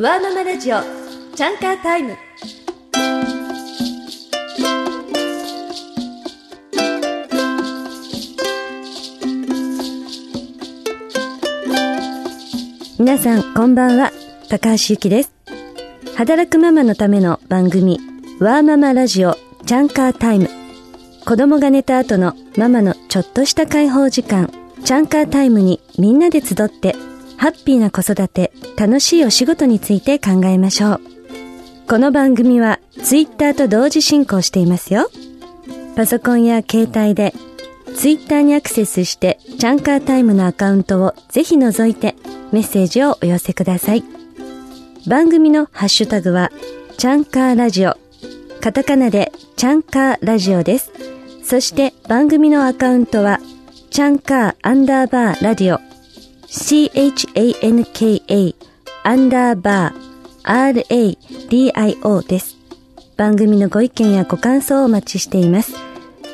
ワーママラジオチャンカータイム。皆さんこんばんは。高橋ゆきです。働くママのための番組ワーママラジオチャンカータイム。子供が寝た後のママのちょっとした解放時間チャンカータイムにみんなで集ってハッピーな子育て、楽しいお仕事について考えましょう。この番組はツイッターと同時進行していますよ。パソコンや携帯でツイッターにアクセスしてチャンカータイムのアカウントをぜひ覗いてメッセージをお寄せください。番組のハッシュタグはチャンカーラジオ。カタカナでチャンカーラジオです。そして番組のアカウントはチャンカーアンダーバーラディオ chanka アンダーバー radio です。番組のご意見やご感想をお待ちしています。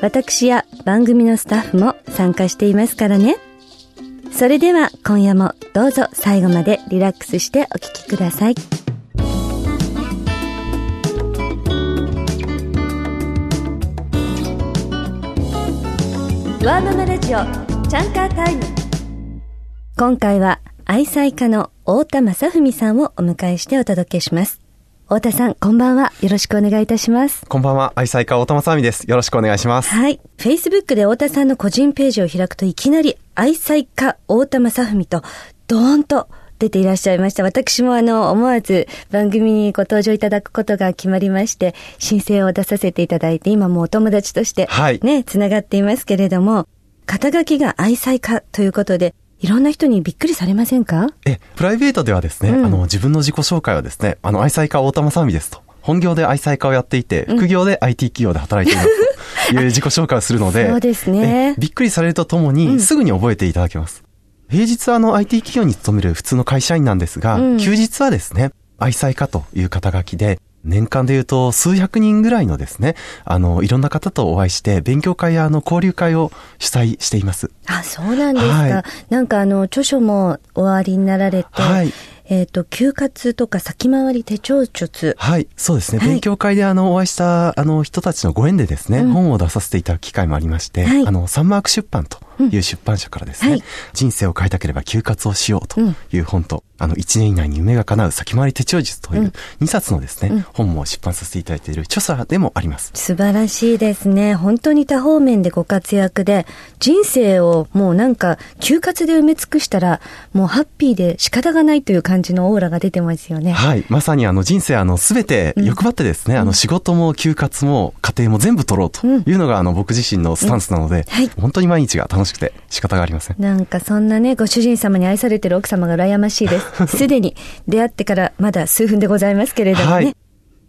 私や番組のスタッフも参加していますからね。それでは今夜もどうぞ最後までリラックスしてお聞きください。ワーママラジオチャンカータイム今回は愛妻家の太田正文さんをお迎えしてお届けします。太田さん、こんばんは。よろしくお願いいたします。こんばんは。愛妻家太田正文です。よろしくお願いします。はい。Facebook で太田さんの個人ページを開くといきなり愛妻家太田正文とドーンと出ていらっしゃいました。私もあの、思わず番組にご登場いただくことが決まりまして、申請を出させていただいて、今もお友達として、はい。ね、つながっていますけれども、肩書きが愛妻家ということで、いろんな人にびっくりされませんか？え、プライベートではですね、うん、あの、自分の自己紹介はですね、あの、愛妻家大玉さみですと。本業で愛妻家をやっていて、副業で IT 企業で働いていますという 自己紹介をするので、そうですね。びっくりされるとともに、すぐに覚えていただけます。うん、平日はあの IT 企業に勤める普通の会社員なんですが、うん、休日はですね、愛妻家という肩書きで、年間で言うと数百人ぐらいのですね、あの、いろんな方とお会いして、勉強会やあの、交流会を主催しています。あ、そうなんですか。はい、なんかあの、著書もおありになられて、はい。えっ、ー、と、休活とか先回り手帳術。はい、そうですね。はい、勉強会であの、お会いした、あの、人たちのご縁でですね、うん、本を出させていただく機会もありまして、はい、あの、サンマーク出版という出版社からですね、うんはい、人生を変えたければ休活をしようという本と、あの、1年以内に夢が叶う先回り手帳術という2冊のですね、うん、本も出版させていただいている著者でもあります。素晴らしいですね。本当に多方面でご活躍で、人生をもうなんか、休活で埋め尽くしたら、もうハッピーで仕方がないという感感じのオーラが出てますよね。はい。まさにあの人生あのすべて欲張ってですね、うん、あの仕事も休活も家庭も全部取ろうというのがあの僕自身のスタンスなので、うんはい、本当に毎日が楽しくて仕方がありません。なんかそんなね、ご主人様に愛されてる奥様が羨ましいです。すでに出会ってからまだ数分でございますけれどもね。はい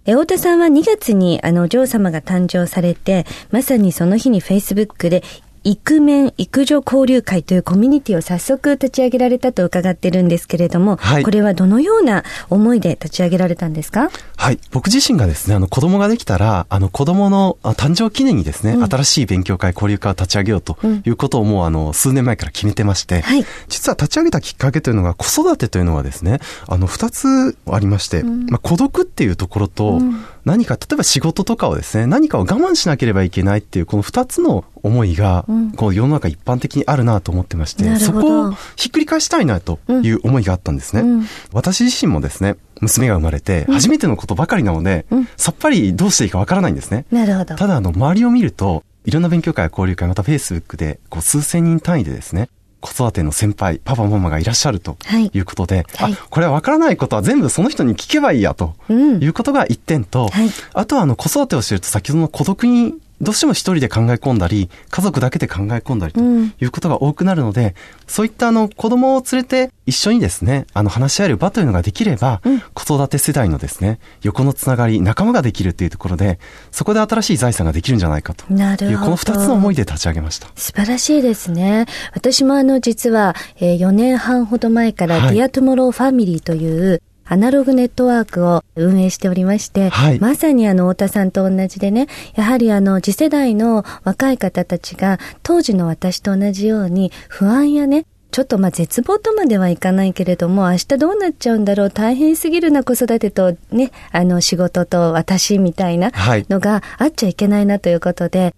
え、太田さんは2月にあのお嬢様が誕生されて、まさにその日に Facebook でイクメン育女交流会というコミュニティを早速立ち上げられたと伺ってるんですけれども、はい、これはどのような思いで立ち上げられたんですか？はい。僕自身がですね、あの子供ができたら、あの子供の誕生記念にですね、うん、新しい勉強会交流会を立ち上げようということをもうあの数年前から決めてまして、はい、実は立ち上げたきっかけというのが子育てというのはですね、あの二つありまして、うん、まあ孤独っていうところと、うん何か、例えば仕事とかをですね、何かを我慢しなければいけないっていう、この二つの思いが、こう世の中一般的にあるなと思ってまして、そこをひっくり返したいなという思いがあったんですね。うん、私自身もですね、娘が生まれて、初めてのことばかりなので、うん、さっぱりどうしていいかわからないんですね。なるほど。ただ、あの、周りを見ると、いろんな勉強会や交流会、またフェイスブックで、こう、数千人単位でですね、子育ての先輩、パパママがいらっしゃるとい。うことで、はい、あ、これはわからないことは全部その人に聞けばいいやということが一点と、うん。はい、あとはあの子育てをしていると先ほどの孤独にどうしても一人で考え込んだり、家族だけで考え込んだりということが多くなるので、うん、そういったあの子供を連れて一緒にですね、あの話し合える場というのができれば、うん、子育て世代のですね、横のつながり、仲間ができるというところで、そこで新しい財産ができるんじゃないかと。いう、この二つの思いで立ち上げました。素晴らしいですね。私もあの実は、えー、4年半ほど前から、 Dear Tomorrow Family という、アナログネットワークを運営しておりまして、はい、まさにあの、太田さんと同じでね、やはりあの、次世代の若い方たちが、当時の私と同じように、不安やね、ちょっとまあ絶望とまではいかないけれども、明日どうなっちゃうんだろう、大変すぎるな子育てとね、あの仕事と私みたいなのがあっちゃいけないなということで、はい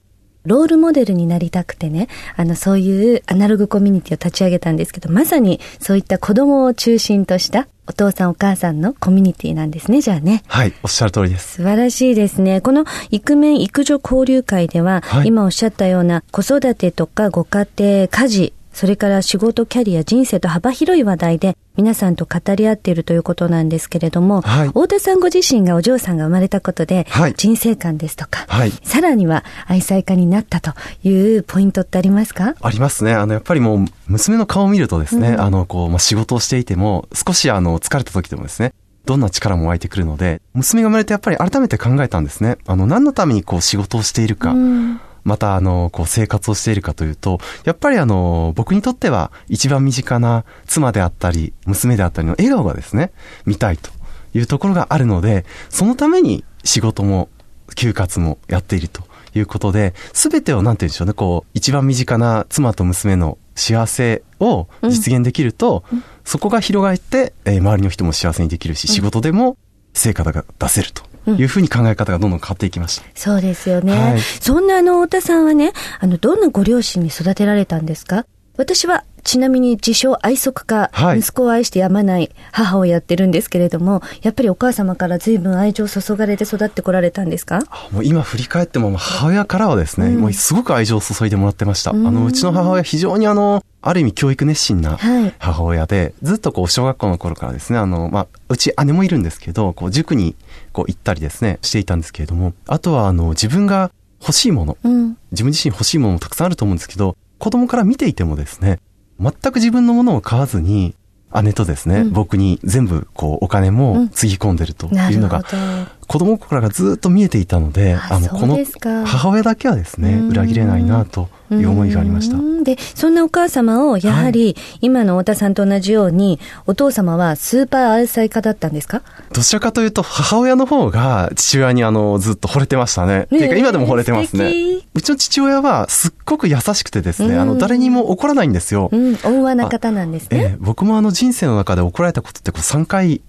ロールモデルになりたくてね、あの、そういうアナログコミュニティを立ち上げたんですけど、まさにそういった子供を中心としたお父さんお母さんのコミュニティなんですね、じゃあね。はい、おっしゃる通りです。素晴らしいですね。このイクメン育女交流会では、はい、今おっしゃったような子育てとかご家庭、家事、それから仕事、キャリア、人生と幅広い話題で皆さんと語り合っているということなんですけれども、はい、太田さんご自身がお嬢さんが生まれたことで、はい、人生観ですとか、はい、さらには愛妻家になったというポイントってありますか？ありますね。あの、やっぱりもう、娘の顔を見るとですね、うん、あの、こう、まあ、仕事をしていても、少しあの、疲れた時でもですね、どんな力も湧いてくるので、娘が生まれてやっぱり改めて考えたんですね。あの、何のためにこう仕事をしているか。うんまたあの、こう生活をしているかというと、やっぱりあの、僕にとっては一番身近な妻であったり、娘であったりの笑顔がですね、見たいというところがあるので、そのために仕事も休活もやっているということで、すべてをなんて言うんでしょうね、こう、一番身近な妻と娘の幸せを実現できると、うん、そこが広がって、えー、周りの人も幸せにできるし、仕事でも成果が出せるというふうに考え方がどんどん変わっていきました。そうですよね。はい、そんなあの、太田さんはね、あの、どんなご両親に育てられたんですか？私はちなみに自称愛足家、はい、息子を愛してやまない母をやってるんですけれども、やっぱりお母様から随分愛情を注がれて育ってこられたんですか？もう今振り返っても母親からはですね、うん、もうすごく愛情を注いでもらってました。うん、あの、うちの母親非常にあの、ある意味教育熱心な母親で、はい、ずっとこう小学校の頃からですね、あの、まあ、うち姉もいるんですけど、こう塾にこう行ったりですね、していたんですけれども、あとはあの、自分が欲しいもの、うん、自分自身欲しいものもたくさんあると思うんですけど、子供から見ていてもですね、全く自分のものを買わずに、姉とですね、うん、僕に全部こうお金もつぎ込んでるというのが、子供心がずっと見えていたので、あの、この母親だけはですね、裏切れないなという思いがありました。で、そんなお母様を、やはり、今の太田さんと同じように、お父様はスーパー愛妻家だったんですか？どちらかというと、母親の方が父親にあの、ずっと惚れてましたね。っていうか、今でも惚れてますね。うちの父親はすっごく優しくてですね、あの、誰にも怒らないんですよ。うん、温和な方なんですね。え僕もあの、人生の中で怒られたことってこう3回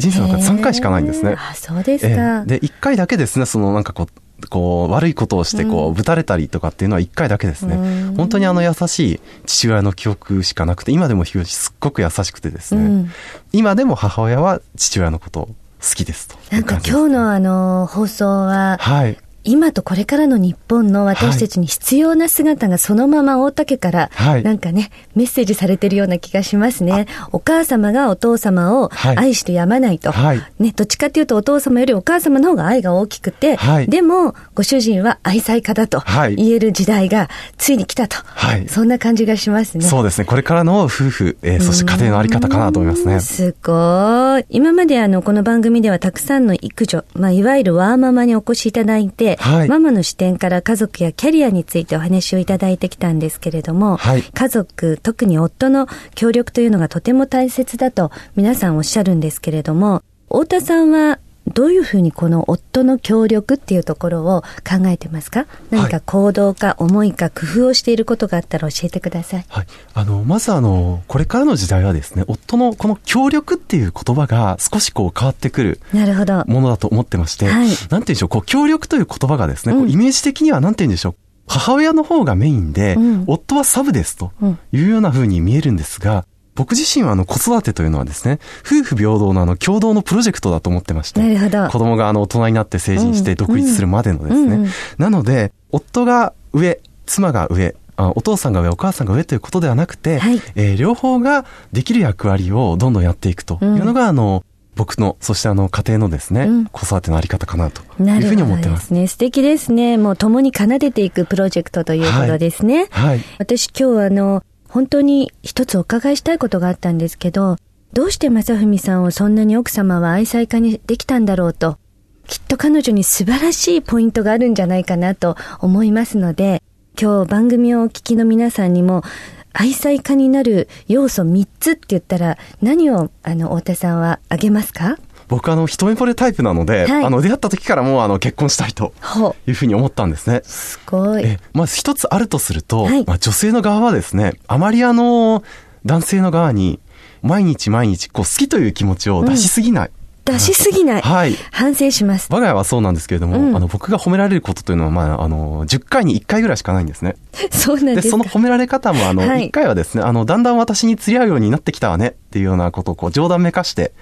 人生の中で3回しかないんですね。あ、そうですか。で、1回だけですね、そのなんかこう、こう、悪いことをして、こう、ぶたれたりとかっていうのは1回だけですね。うん、本当にあの優しい父親の記憶しかなくて、今でもすっごく優しくてですね、うん、今でも母親は父親のこと好きですとなんか今日のあの、放送は、はい。今とこれからの日本の私たちに必要な姿がそのまま大竹から、なんかね、メッセージされてるような気がしますね。お母様がお父様を愛してやまないと。はい、ね、どっちかっていうとお父様よりお母様の方が愛が大きくて、はい、でも、ご主人は愛妻家だと言える時代がついに来たと。はい、そんな感じがしますね。そうですね。これからの夫婦、えー、そして家庭のあり方かなと思いますね。すごい。今まであの、この番組ではたくさんの育女、まあ、いわゆるワーママにお越しいただいて、はい、ママの視点から家族やキャリアについてお話をいただいてきたんですけれども、はい、家族、特に夫の協力というのがとても大切だと皆さんおっしゃるんですけれども、太田さんはどういうふうにこの夫の協力っていうところを考えてますか？何か行動か思いか工夫をしていることがあったら教えてください。はい。あの、まずあの、これからの時代はですね、夫のこの協力っていう言葉が少しこう変わってくるなるほど。ものだと思ってまして、はい、なんて言うんでしょう、こう協力という言葉がですね、うん、イメージ的にはなんて言うんでしょう、母親の方がメインで、うん、夫はサブですというような風に見えるんですが、僕自身はあの子育てというのはですね、夫婦平等のあの共同のプロジェクトだと思ってまして、子供があの大人になって成人して独立するまでのですね、うんうん、なので、夫が上、妻が上、お父さんが上、お母さんが上ということではなくて、はい、えー、両方ができる役割をどんどんやっていくというのが、うん、あの、僕の、そしてあの、家庭のですね、うん、子育てのあり方かなというふうに思ってます。すね。素敵ですね。もう共に奏でていくプロジェクトということですね。はい。はい、私今日あの、本当に一つお伺いしたいことがあったんですけど、どうして正文さんをそんなに奥様は愛妻家にできたんだろうと、きっと彼女に素晴らしいポイントがあるんじゃないかなと思いますので、今日番組をお聞きの皆さんにも、愛妻家になる要素3つって言ったら、何を、あの、大手さんは挙げますか？僕あの一目惚れタイプなので、はい、あの出会った時からもうあの結婚したいというふうに思ったんですね。すごい。えまず一つあるとすると、はい、まあ、女性の側はですね、あまりあの男性の側に、毎日毎日、こう、好きという気持ちを出しすぎない。出しすぎない。はい。反省します。我が家はそうなんですけれども、うんあの、僕が褒められることというのは、まあ、あの、10回に1回ぐらいしかないんですね。で、そうなんですか。その褒められ方も、あの、はい1回はですね、あの、だんだん私に釣り合うようになってきたわねっていうようなことを、こう、冗談めかして、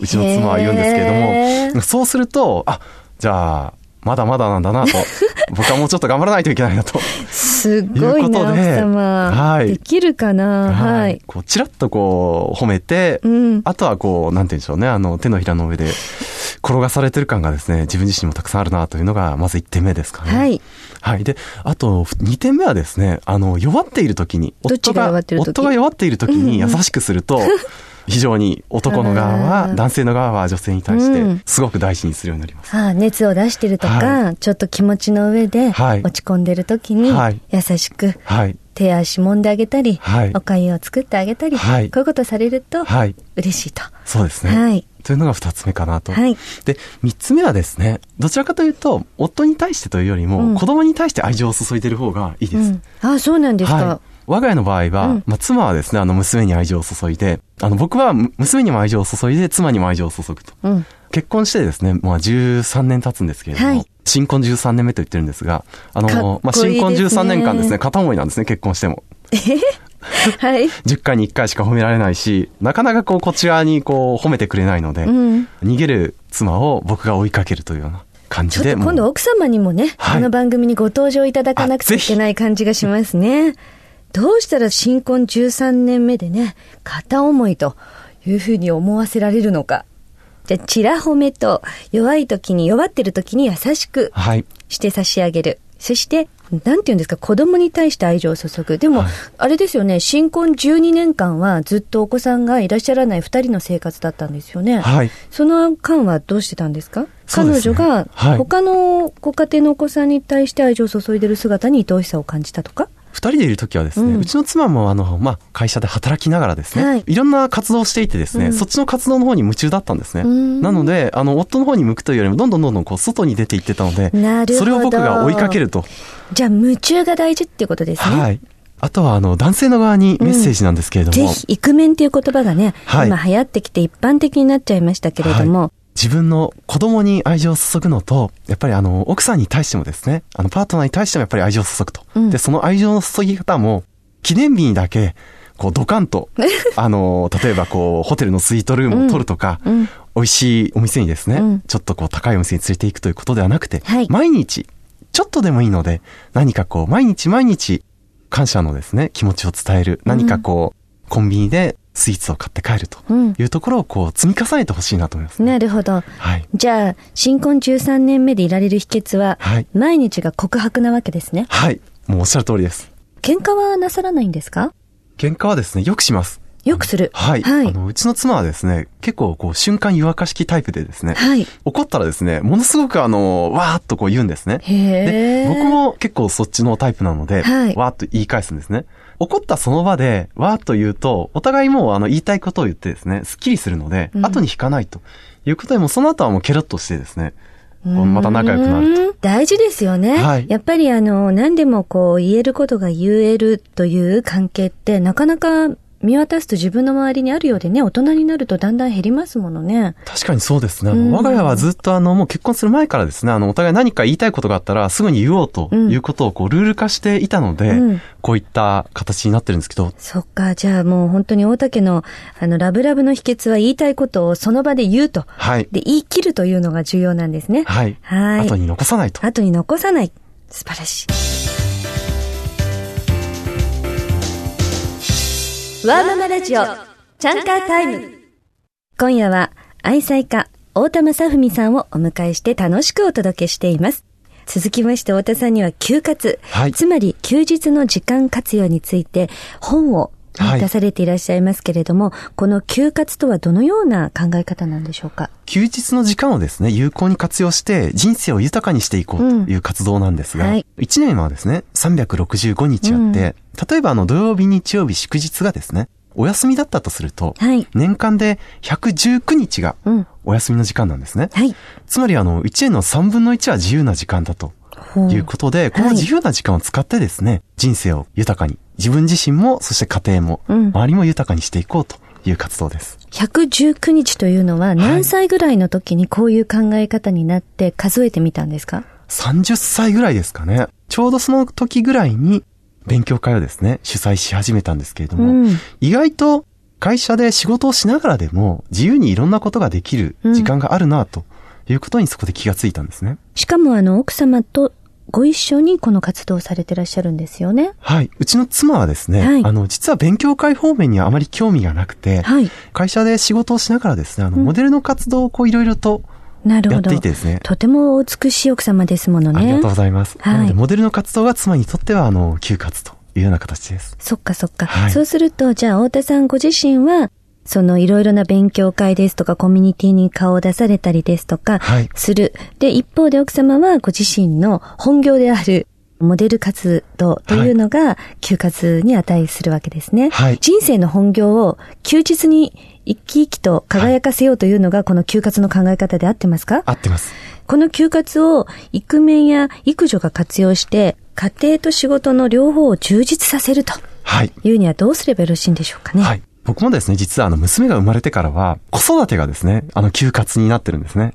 うちの妻は言うんですけれへども、そうすると、あ、じゃあ、まだまだなんだなと、僕はもうちょっと頑張らないといけないなと。すごいな、いうことで奥様。はいできるかな？はい。こう、ちらっとこう、褒めて、うん。あとはこう、なんて言うんでしょうね、あの、手のひらの上で転がされてる感がですね、自分自身もたくさんあるなというのが、まず1点目ですかね。はい。はい。で、あと、2点目はですね、あの、弱っている時に、どっちが夫が弱っている時に優うんうんしくすると、非常に男の側あは、ー男性の側は女性に対してうん、すごく大事にするようになります。ああ熱を出してるとか、はちょっと気持ちの上ではい落ち込んでる時にはい優しくはい。手足揉んであげたり、はいお粥を作ってあげたり、はいこういうことされるとはい。嬉しいと。そうですね。はい。というのが2つ目かなと。はい。で、3つ目はですね、どちらかというと、夫に対してというよりも、うん子供に対して愛情を注いでる方がいいです。うん、ああ、そうなんですか。はい。我が家の場合は、うんまあ、妻はですね、あの、娘に愛情を注いで、あの、僕はむ娘にも愛情を注いで、妻にも愛情を注ぐと。うん。結婚してですね、まあ、13年経つんですけれども、はい新婚13年目と言ってるんですが、あの、まあ、いいですね新婚13年間ですね、片思いなんですね、結婚しても。はい。10回に1回しか褒められないし、なかなかこう、こちらにこう、褒めてくれないので、うん。逃げる妻を僕が追いかけるというような感じで、ちょっと今度奥様にもね、はいこの番組にご登場いただかなくちゃいけない感じがしますね。どうしたら新婚13年目でね、片思いというふうに思わせられるのか。じゃあ、チラ褒めと弱い時に、弱ってる時に優しくはい。して差し上げる。そして、なんて言うんですか、子供に対して愛情を注ぐ。でも、はいあれですよね、新婚12年間はずっとお子さんがいらっしゃらない2人の生活だったんですよね。はい。その間はどうしてたんですか？彼女がはい他のご家庭のお子さんに対して愛情を注いでる姿に愛おしさを感じたとか？二人でいるときはですね、ううんちの妻もあの、まあ、会社で働きながらですね、はい。い、ろんな活動をしていてですね、うん。そっちの活動の方に夢中だったんですね。うん。なので、あの、夫の方に向くというよりも、どんどんどんどんこう、外に出ていってたので、なるほど。それを僕が追いかけると。じゃあ夢中が大事っていうことですね。はい。あとは、あの、男性の側にメッセージなんですけれども、ぜひ、イクメンっていう言葉がね、はい。今流行ってきて一般的になっちゃいましたけれども、自分の子供に愛情を注ぐのと、やっぱりあの、奥さんに対してもですね、あの、パートナーに対してもやっぱり愛情を注ぐと。うん。で、その愛情の注ぎ方も、記念日にだけ、こう、ドカンと、あの、例えばこう、ホテルのスイートルームを取るとか、うん。美味しいお店にですね、うん。ちょっとこう、高いお店に連れて行くということではなくて、はい。毎日、ちょっとでもいいので、何かこう、毎日毎日、感謝のですね、気持ちを伝える。何かこう、コンビニでスイーツを買って帰るとうんいうところをこう、積み重ねてほしいなと思います、ね。なるほど。はい。じゃあ、新婚13年目でいられる秘訣は、はい毎日が告白なわけですね。はい。もうおっしゃる通りです。喧嘩はなさらないんですか？喧嘩はですね、よくします。よくする。はい。はいあの、うちの妻はですね、結構こう、瞬間湯沸かし器タイプでですね、はい。怒ったらですね、ものすごくあの、わーっとこう言うんですね。へーで、僕も結構そっちのタイプなので、はいわーっと言い返すんですね。怒ったその場で、わーっと言うと、お互いもうあの、言いたいことを言ってですね、スッキリするので、うん後に引かないということで、もうその後はもうケロッとしてですね、また仲良くなると。うん大事ですよね。はいやっぱりあの、何でもこう言えることが言えるという関係ってなかなか見渡すと自分の周りにあるようでね、大人になるとだんだん減りますものね。確かにそうですね。あのうん我が家はずっとあの、もう結婚する前からですね、あの、お互い何か言いたいことがあったらすぐに言おうということをこう、ルール化していたので、うんこういった形になってるんですけど、そっか、じゃあもう本当に大竹のあの、ラブラブの秘訣は言いたいことをその場で言うと。はい。で、言い切るというのが重要なんですね。はい。はい。後に残さないと。後に残さない。素晴らしい。ワーママラジオ、チャンカータイム。今夜は、愛妻家、大田正文さんをお迎えして楽しくお届けしています。続きまして、太田さんには休活、はい。つまり休日の時間活用について本をはい。出されていらっしゃいますけれども、この休活とはどのような考え方なんでしょうか？休日の時間をですね、有効に活用して人生を豊かにしていこうという活動なんですが、うんはい。1年はですね、365日あって、例えばあの土曜日、日曜日、祝日がですね、お休みだったとすると、はい。年間で119日がうん。お休みの時間なんですね。はい。つまりあの、1年の3分の1は自由な時間だということで、この自由な時間を使ってですね、人生を豊かに、自分自身も、そして家庭も、周りも豊かにしていこうという活動です。119日というのは何歳ぐらいの時にこういう考え方になって数えてみたんですか、はい、?30 歳ぐらいですかね。ちょうどその時ぐらいに勉強会をですね、主催し始めたんですけれども、うん、意外と会社で仕事をしながらでも自由にいろんなことができる時間があるなということにそこで気がついたんですね。しかもあの奥様とご一緒にこの活動をされてらっしゃるんですよね。はい。うちの妻はですね、はい、あの、実は勉強会方面にはあまり興味がなくて、はい、会社で仕事をしながらですね、あの、モデルの活動をこういろいろとなるほど。やっていてですね。とても美しい奥様ですものね。ありがとうございます。はい、なので、モデルの活動が妻にとっては、あの、休活というような形です。そっかそっか。はい、そうすると、じゃあ、太田さんご自身は、そのいろいろな勉強会ですとかコミュニティに顔を出されたりですとかする。はい、で、一方で奥様はご自身の本業であるモデル活動というのが休活に値するわけですね。はい、人生の本業を休日に生き生きと輝かせようというのがこの休活の考え方で合ってますか？合ってます。この休活をイクメンや育女が活用して家庭と仕事の両方を充実させるというにはどうすればよろしいんでしょうかね？はい。僕もですね、実はあの娘が生まれてからは子育てがですね、あの休活になってるんですね。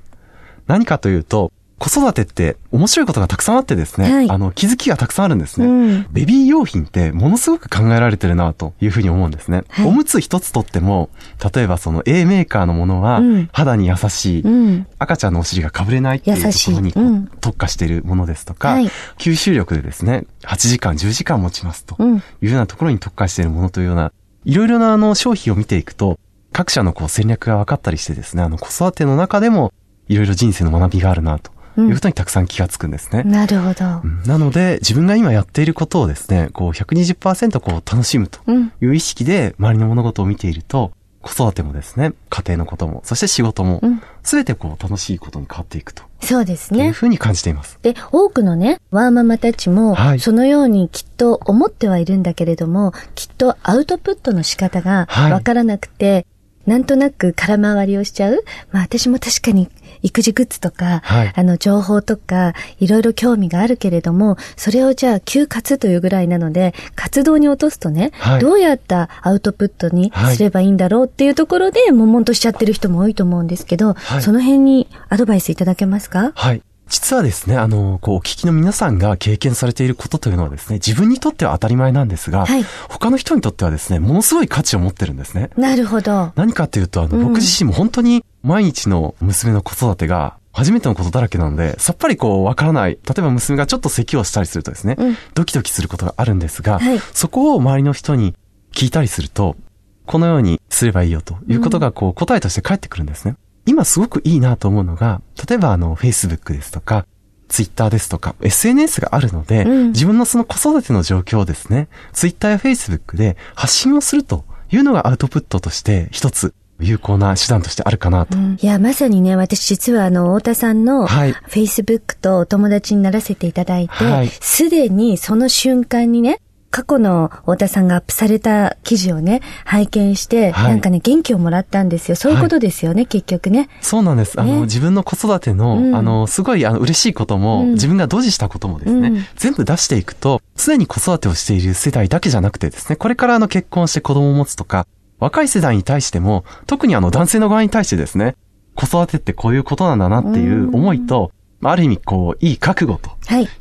何かというと、子育てって面白いことがたくさんあってですね、はい、あの、気づきがたくさんあるんですね、うん、ベビー用品ってものすごく考えられてるなというふうに思うんですね。はい、おむつ一つとっても、例えばその A メーカーのものは肌に優しい、うん、赤ちゃんのお尻がかぶれないっていうところに特化しているものですとか、はい、吸収力でですね、8時間、10時間持ちますというようなところに特化しているものというような、いろいろなあの商品を見ていくと、各社のこう戦略が分かったりしてですね、あの子育ての中でもいろいろ人生の学びがあるなということにたくさん気がつくんですね。なるほど、なので、自分が今やっていることをですね、こう120%こう楽しむという意識で周りの物事を見ていると、子育てもですね、家庭のことも、そして仕事も、すべてこう楽しいことに変わっていくと。そうですね。いうふうに感じています。で、多くのね、ワーママたちも、そのようにきっと思ってはいるんだけれども、きっとアウトプットの仕方がわからなくて、はいなんとなく空回りをしちゃう。まあ私も確かに育児グッズとか、はい、あの情報とか、いろいろ興味があるけれども、それをじゃあ休活というぐらいなので、活動に落とすとね、はい、どうやったアウトプットにすればいいんだろうっていうところで、悶々としちゃってる人も多いと思うんですけど、はい、その辺にアドバイスいただけますか？はい。実はですね、あの、こう、お聞きの皆さんが経験されていることというのはですね、自分にとっては当たり前なんですが、はい、他の人にとってはですね、ものすごい価値を持ってるんですね。なるほど。何かというと、あの、僕自身も本当に毎日の娘の子育てが、初めてのことだらけなので、さっぱりこう、わからない。例えば娘がちょっと咳をしたりするとですね、うん、ドキドキすることがあるんですが、はい、そこを周りの人に聞いたりすると、このようにすればいいよということがこう、答えとして返ってくるんですね。今すごくいいなと思うのが、例えばあの、Facebook ですとか、ツイッターですとか、SNS があるので、うん、自分のその子育ての状況をですね、ツイッターやフェイスブックで発信をするというのがアウトプットとして一つ有効な手段としてあるかなと。うん、いや、まさにね、私実はあの、太田さんの、フェイスブックとお友達にならせていただいて、す、で、にその瞬間にね、過去の太田さんがアップされた記事をね、拝見して、はい、なんかね、元気をもらったんですよ。そういうことですよね、はい、結局ね。そうなんです。あの、自分の子育ての、うん、あの、すごい、あの、嬉しいことも、うん、自分がドジしたこともですね、うん、全部出していくと、常に子育てをしている世代だけじゃなくてですね、これからあの、結婚して子供を持つとか、若い世代に対しても、特にあの、男性の側に対してですね、子育てってこういうことなんだなっていう思いと、ある意味こう、いい覚悟と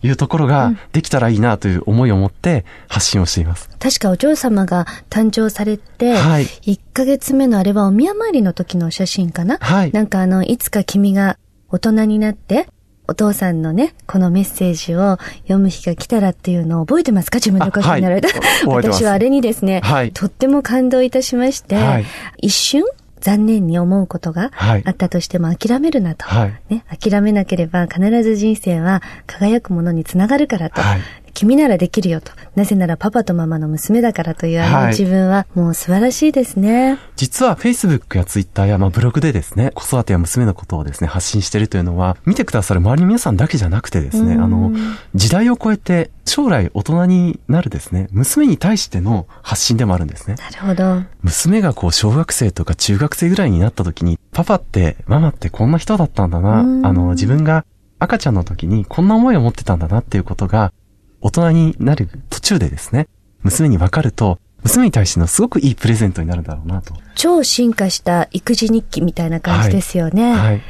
い。うところができたらいいなという思いを持って発信をしています。確かお嬢様が誕生されて、はい、1ヶ月目のあれはお宮参りの時の写真かな？はい。なんかあの、いつか君が大人になって、お父さんのね、このメッセージを読む日が来たらっていうのを覚えてますか？自分のことになられた。はい、私はあれにですね、はい、とっても感動いたしまして、はい、一瞬残念に思うことがあったとしても諦めるなと。はい、ね、諦めなければ必ず人生は輝くものにつながるからと。はい、君ならできるよと。なぜならパパとママの娘だからというあの自分はもう素晴らしいですね。実は Facebook や Twitter やまあブログでですね、子育てや娘のことをですね、発信しているというのは、見てくださる周りの皆さんだけじゃなくてですね、あの、時代を超えて将来大人になるですね、娘に対しての発信でもあるんですね。なるほど。娘がこう小学生とか中学生ぐらいになった時に、パパって、ママってこんな人だったんだな、あの、自分が赤ちゃんの時にこんな思いを持ってたんだなっていうことが、大人になる途中でですね、娘に分かると、娘に対してのすごくいいプレゼントになるだろうなと。超進化した育児日記みたいな感じですよね。はい。はい、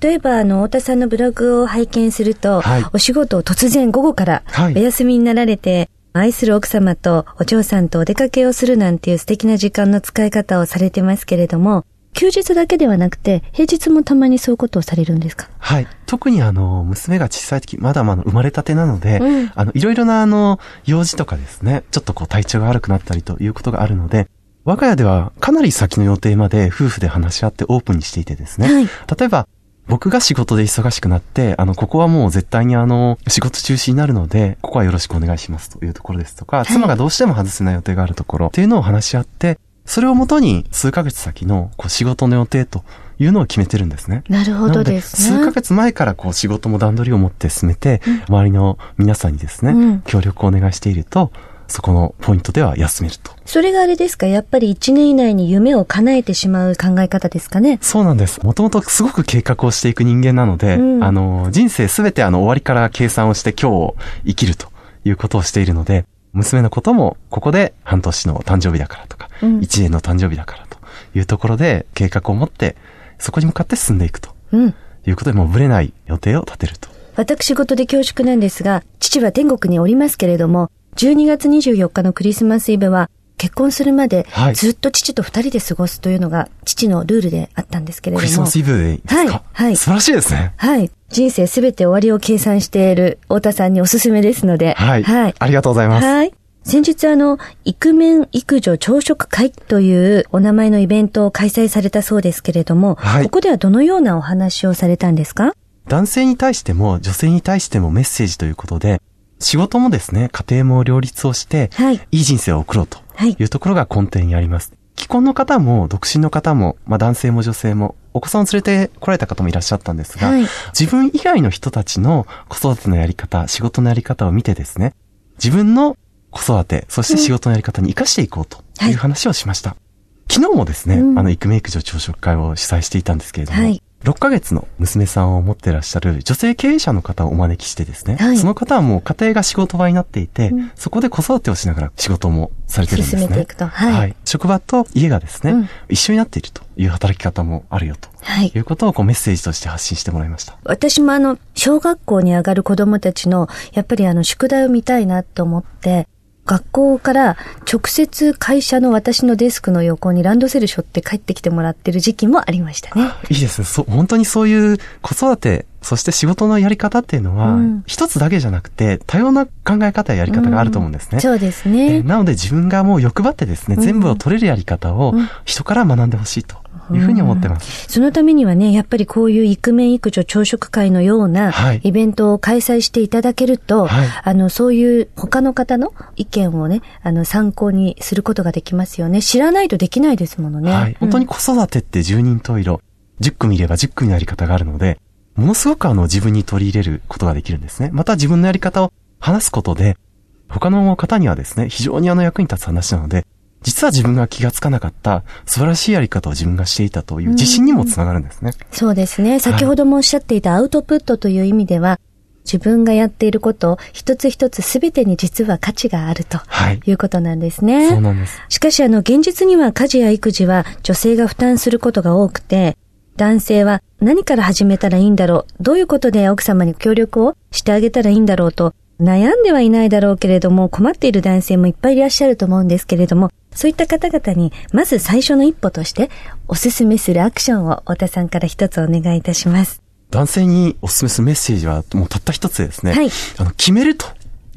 例えば、あの、太田さんのブログを拝見すると、はい、お仕事を突然午後から、お休みになられて、愛する奥様とお嬢さんとお出かけをするなんていう素敵な時間の使い方をされてますけれども、休日だけではなくて、平日もたまにそういうことをされるんですか？はい。特にあの、娘が小さい時、まだまだ生まれたてなので、うん、あの、いろいろなあの、用事とかですね、ちょっとこう体調が悪くなったりということがあるので、我が家ではかなり先の予定まで夫婦で話し合ってオープンにしていてですね。はい、例えば、僕が仕事で忙しくなって、あの、ここはもう絶対にあの、仕事中止になるので、ここはよろしくお願いしますというところですとか、はい、妻がどうしても外せない予定があるところっていうのを話し合って、それをもとに数ヶ月先のこう仕事の予定というのを決めてるんですね。なるほどですね。数ヶ月前からこう仕事も段取りを持って進めて、うん、周りの皆さんにですね、うん、協力をお願いしていると、そこのポイントでは休めると。それがあれですか？やっぱり1年以内に夢を叶えてしまう考え方ですかね？そうなんです。もともとすごく計画をしていく人間なので、うん、あの、人生すべてあの終わりから計算をして今日を生きるということをしているので、娘のこともここで半年の誕生日だからとか、うん、1年の誕生日だからというところで計画を持って、そこに向かって進んでいくと。うん、いうことでもうぶれない予定を立てると。私事で恐縮なんですが、父は天国におりますけれども、12月24日のクリスマスイブは、結婚するまでずっと父と二人で過ごすというのが父のルールであったんですけれども。クリスマスイブでいいですか？はい。はい。素晴らしいですね。はい。人生すべて終わりを計算している太田さんにおすすめですので。はい。はい。ありがとうございます。はい。先日あの、イクメン育女朝食会というお名前のイベントを開催されたそうですけれども、はい、ここではどのようなお話をされたんですか？男性に対しても女性に対してもメッセージということで、仕事もですね、家庭も両立をして、はい、いい人生を送ろうとい。うところが根底にあります。既婚の方も独身の方も、まあ男性も女性も、お子さんを連れて来られた方もいらっしゃったんですが、はい、自分以外の人たちの子育てのやり方、仕事のやり方を見てですね、自分の子育て、そして仕事のやり方に活かしていこうという話をしました。はい、昨日もですね、うん、あの、育メイク女朝食会を主催していたんですけれども、はい、6ヶ月の娘さんを持ってらっしゃる女性経営者の方をお招きしてですね、はい、その方はもう家庭が仕事場になっていて、うん、そこで子育てをしながら仕事もされてるんですね。進めていくと。はい。はい、職場と家がですね、うん、一緒になっているという働き方もあるよと。はい。いうことをこうメッセージとして発信してもらいました。私もあの、小学校に上がる子供たちの、やっぱりあの、宿題を見たいなと思って、学校から直接会社の私のデスクの横にランドセル背負って帰ってきてもらってる時期もありましたね。いいですね。そ本当にそういう子育て、そして仕事のやり方っていうのは、うん、一つだけじゃなくて、多様な考え方ややり方があると思うんですね。うん、そうですね、なので自分がもう欲張ってですね、全部を取れるやり方を人から学んでほしいと。いうふうに思ってます、うん、そのためにはね、やっぱりこういう育面育女朝食会のようなイベントを開催していただけると、はい、あの、そういう他の方の意見をね、あの、参考にすることができますよね。知らないとできないですものね。はい。本当に子育てって十人十色、10組いれば10組のやり方があるので、ものすごくあの自分に取り入れることができるんですね。また自分のやり方を話すことで、他の方にはですね、非常にあの役に立つ話なので、実は自分が気がつかなかった素晴らしいやり方を自分がしていたという自信にもつながるんですね。うそうですね。先ほどもおっしゃっていたアウトプットという意味では、自分がやっていること、一つ一つすべてに実は価値があると、はい、いうことなんですね。そうなんです。しかし、あの、現実には家事や育児は女性が負担することが多くて、男性は何から始めたらいいんだろう、どういうことで奥様に協力をしてあげたらいいんだろうと、悩んではいないだろうけれども、困っている男性もいっぱいいらっしゃると思うんですけれども、そういった方々に、まず最初の一歩として、おすすめするアクションを太田さんから一つお願いいたします。男性におすすめするメッセージは、もうたった一つですね。はい。あの、決めると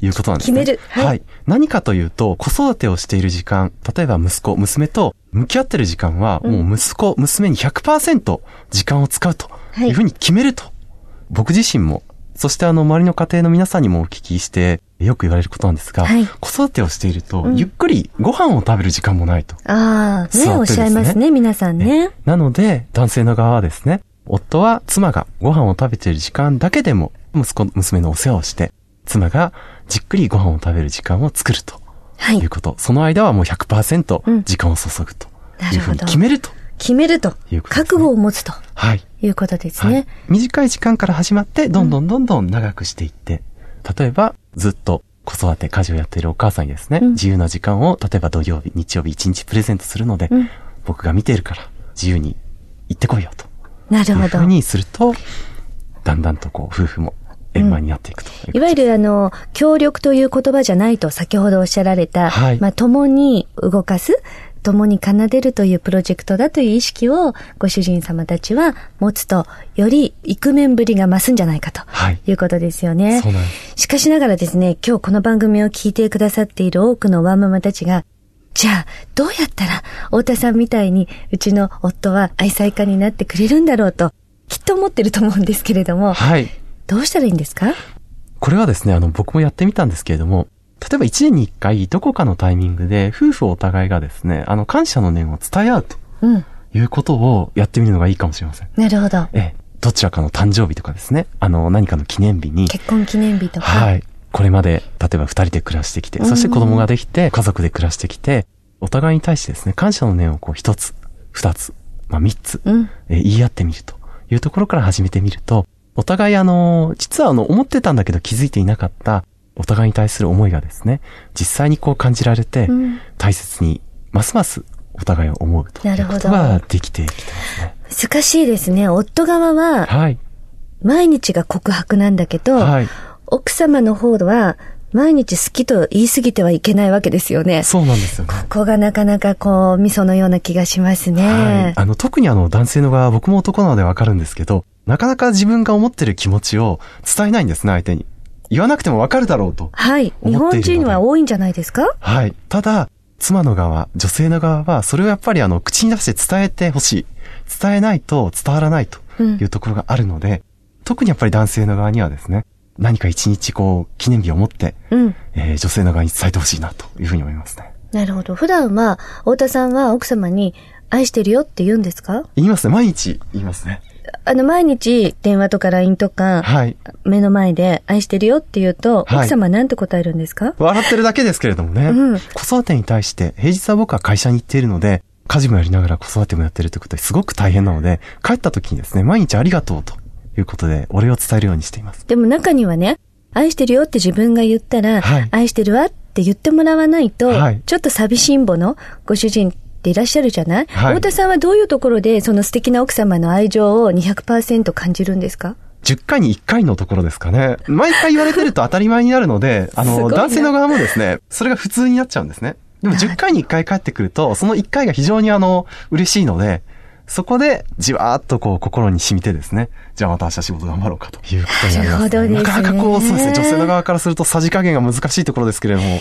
いうことなんですね。決める。はい。はい、何かというと、子育てをしている時間、例えば息子、娘と向き合ってる時間は、もう息子、娘に100%時間を使うというふうに決めると。はい、僕自身もそしてあの、周りの家庭の皆さんにもお聞きして、よく言われることなんですが、はい、子育てをしていると、うん、ゆっくりご飯を食べる時間もないと。ああ、ね、おっしゃいますね、皆さんね。なので、男性の側はですね、夫は妻がご飯を食べている時間だけでも、息子、娘のお世話をして、妻がじっくりご飯を食べる時間を作ると。はい。いうこと。その間はもう100%時間を注ぐと。いうふうに決めると。決めると。いうこと、ね、覚悟を持つと。はい。いうことですね、はい、短い時間から始まって、どんどんどんどん長くしていって、うん、例えば、ずっと子育て、家事をやっているお母さんにですね、うん、自由な時間を、例えば土曜日、日曜日、一日プレゼントするので、うん、僕が見ているから、自由に行ってこいよと。なるほど。いうふうにすると、だんだんとこう、夫婦も円満になっていくという、いわゆるあの、協力という言葉じゃないと先ほどおっしゃられた、はい、まあ、共に動かす、共に奏でるというプロジェクトだという意識をご主人様たちは持つと、よりイクメンぶりが増すんじゃないかということですよね。はい、しかしながらですね、今日この番組を聞いてくださっている多くのワンママたちが、じゃあ、どうやったら、太田さんみたいに、うちの夫は愛妻家になってくれるんだろうと、きっと思ってると思うんですけれども、はい。どうしたらいいんですか？これはですね、あの、僕もやってみたんですけれども、例えば一年に一回、どこかのタイミングで、夫婦お互いがですね、あの、感謝の念を伝え合うと。うん。いうことをやってみるのがいいかもしれません。なるほど。ええ。どちらかの誕生日とかですね。あの、何かの記念日に。結婚記念日とか。はい。これまで、例えば二人で暮らしてきて、そして子供ができて、家族で暮らしてきて、お互いに対してですね、感謝の念をこう一つ、二つ、まあ三つ、うん、え言い合ってみるというところから始めてみると、お互いあの、実はあの、思ってたんだけど気づいていなかった、お互いに対する思いがですね、実際にこう感じられて、大切に、ますますお互いを思うということができてきてますね。難しいですね。夫側は、はい。毎日が告白なんだけど、はい、奥様の方は、毎日好きと言い過ぎてはいけないわけですよね。そうなんですよね。ここがなかなかこう、味噌のような気がしますね。はい。あの、特にあの、男性の側、僕も男なのでわかるんですけど、なかなか自分が思ってる気持ちを伝えないんですね、相手に。言わなくてもわかるだろうと。はい。日本人は多いんじゃないですか？はい。ただ、妻の側、女性の側は、それをやっぱりあの、口に出して伝えてほしい。伝えないと伝わらないというところがあるので、うん、特にやっぱり男性の側にはですね、何か一日こう、記念日を持って、うん、えー、女性の側に伝えてほしいなというふうに思いますね。なるほど。普段は、太田さんは奥様に、愛してるよって言うんですか？言いますね。毎日言いますね。あの、毎日電話とか LINE とか、はい。目の前で愛してるよって言うと、はい、奥様は何て答えるんですか？笑ってるだけですけれどもね。うん。子育てに対して、平日は僕は会社に行っているので、家事もやりながら子育てもやってるということですごく大変なので、帰った時にですね、毎日ありがとうということで、お礼を伝えるようにしています。でも中にはね、愛してるよって自分が言ったら、はい、愛してるわって言ってもらわないと、はい、ちょっと寂しんぼのご主人っていらっしゃるじゃない、はい、太田さんはどういうところでその素敵な奥様の愛情を200%感じるんですか？10回に1回のところですかね。毎回言われてると当たり前になるので、あの、男性の側もですね、それが普通になっちゃうんですね。でも10回に1回帰ってくると、その1回が非常にあの、嬉しいので、そこで、じわーっとこう、心に染みてですね、じゃあまた明日仕事頑張ろうかということになります、ね。なるほどですね。なかなかこう、そうですね、女性の側からするとさじ加減が難しいところですけれども、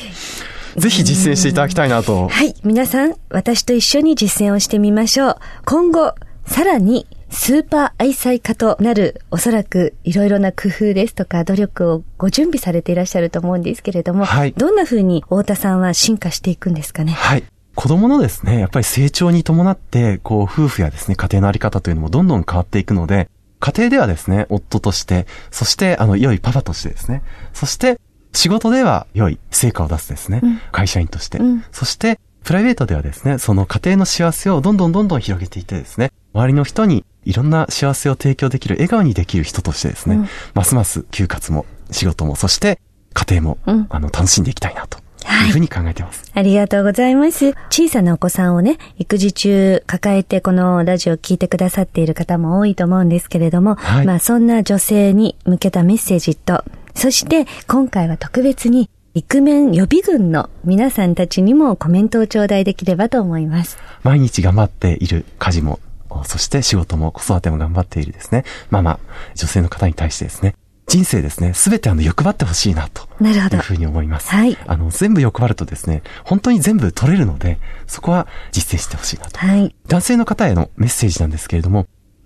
ぜひ実践していただきたいなと。はい。皆さん、私と一緒に実践をしてみましょう。今後、さらに、スーパー愛妻家となる、おそらくいろいろな工夫ですとか努力をご準備されていらっしゃると思うんですけれども、はい、どんな風に太田さんは進化していくんですかね？はい。子供のですね、やっぱり成長に伴って、こう、夫婦やですね、家庭のあり方というのもどんどん変わっていくので、家庭ではですね、夫として、そして、あの、良いパパとしてですね、そして、仕事では良い成果を出すですね、うん、会社員として、うん、そして、プライベートではですね、その家庭の幸せをどんどんどんどん広げていってですね、周りの人にいろんな幸せを提供できる、笑顔にできる人としてですね、うん、ますます休活も仕事も、そして家庭も、あの、楽しんでいきたいなと。いうふうに考えてます、はい。ありがとうございます。小さなお子さんをね、育児中抱えてこのラジオを聞いてくださっている方も多いと思うんですけれども、はい、まあそんな女性に向けたメッセージと、そして今回は特別にイクメン予備軍の皆さんたちにもコメントを頂戴できればと思います。毎日頑張っている家事も、そして仕事も子育ても頑張っているですね。ママ、女性の方に対してですね。人生ですね、すべてあの欲張ってほしいなと。なるほど。いうふうに思います。はい。あの、全部欲張るとですね、本当に全部取れるので、そこは実践してほしいなと。はい。男性の方へのメッセージなんですけれども、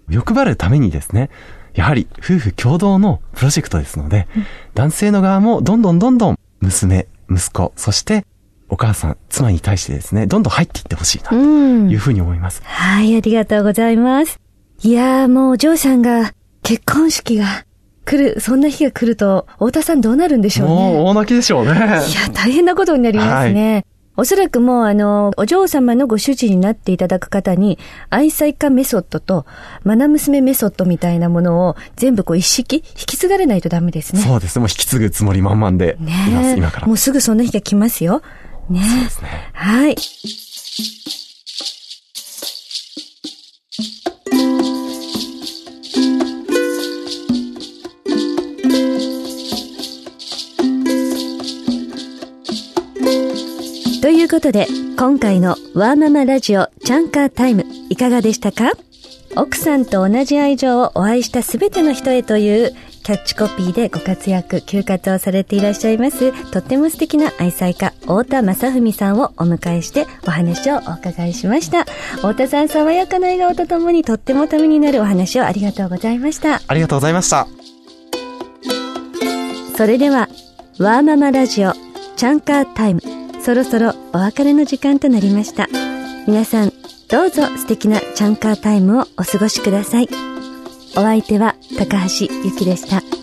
欲張るためにですね、やはり夫婦共同のプロジェクトですので、うん、男性の側もどんどんどんどん娘、息子、そしてお母さん、妻に対してですね、どんどん入っていってほしいな、というふうに思います、はい、ありがとうございます。いやーもう、ジョーさんが結婚式が来る、そんな日が来ると、太田さんどうなるんでしょうね。もう大泣きでしょうね。いや、大変なことになりますね。はいおそらくもうあの、お嬢様のご主人になっていただく方に、愛妻家メソッドと、マナ娘メソッドみたいなものを全部こう一式引き継がれないとダメですね。そうですね。もう引き継ぐつもり満々でいます、今から。もうすぐその日が来ますよ。ね。そうですね。はい。ことで、今回のワーママラジオチャンカータイムいかがでしたか？奥さんと同じ愛情をお会いしたすべての人へというキャッチコピーでご活躍、休活をされていらっしゃいます、とっても素敵な愛妻家、太田正文さんをお迎えしてお話をお伺いしました。太田さん、爽やかな笑顔とともにとってもためになるお話をありがとうございました。ありがとうございました。それでは、ワーママラジオ、チャンカータイム。そろそろお別れの時間となりました。皆さん、どうぞ素敵なチャンカータイムをお過ごしください。お相手は高橋ゆきでした。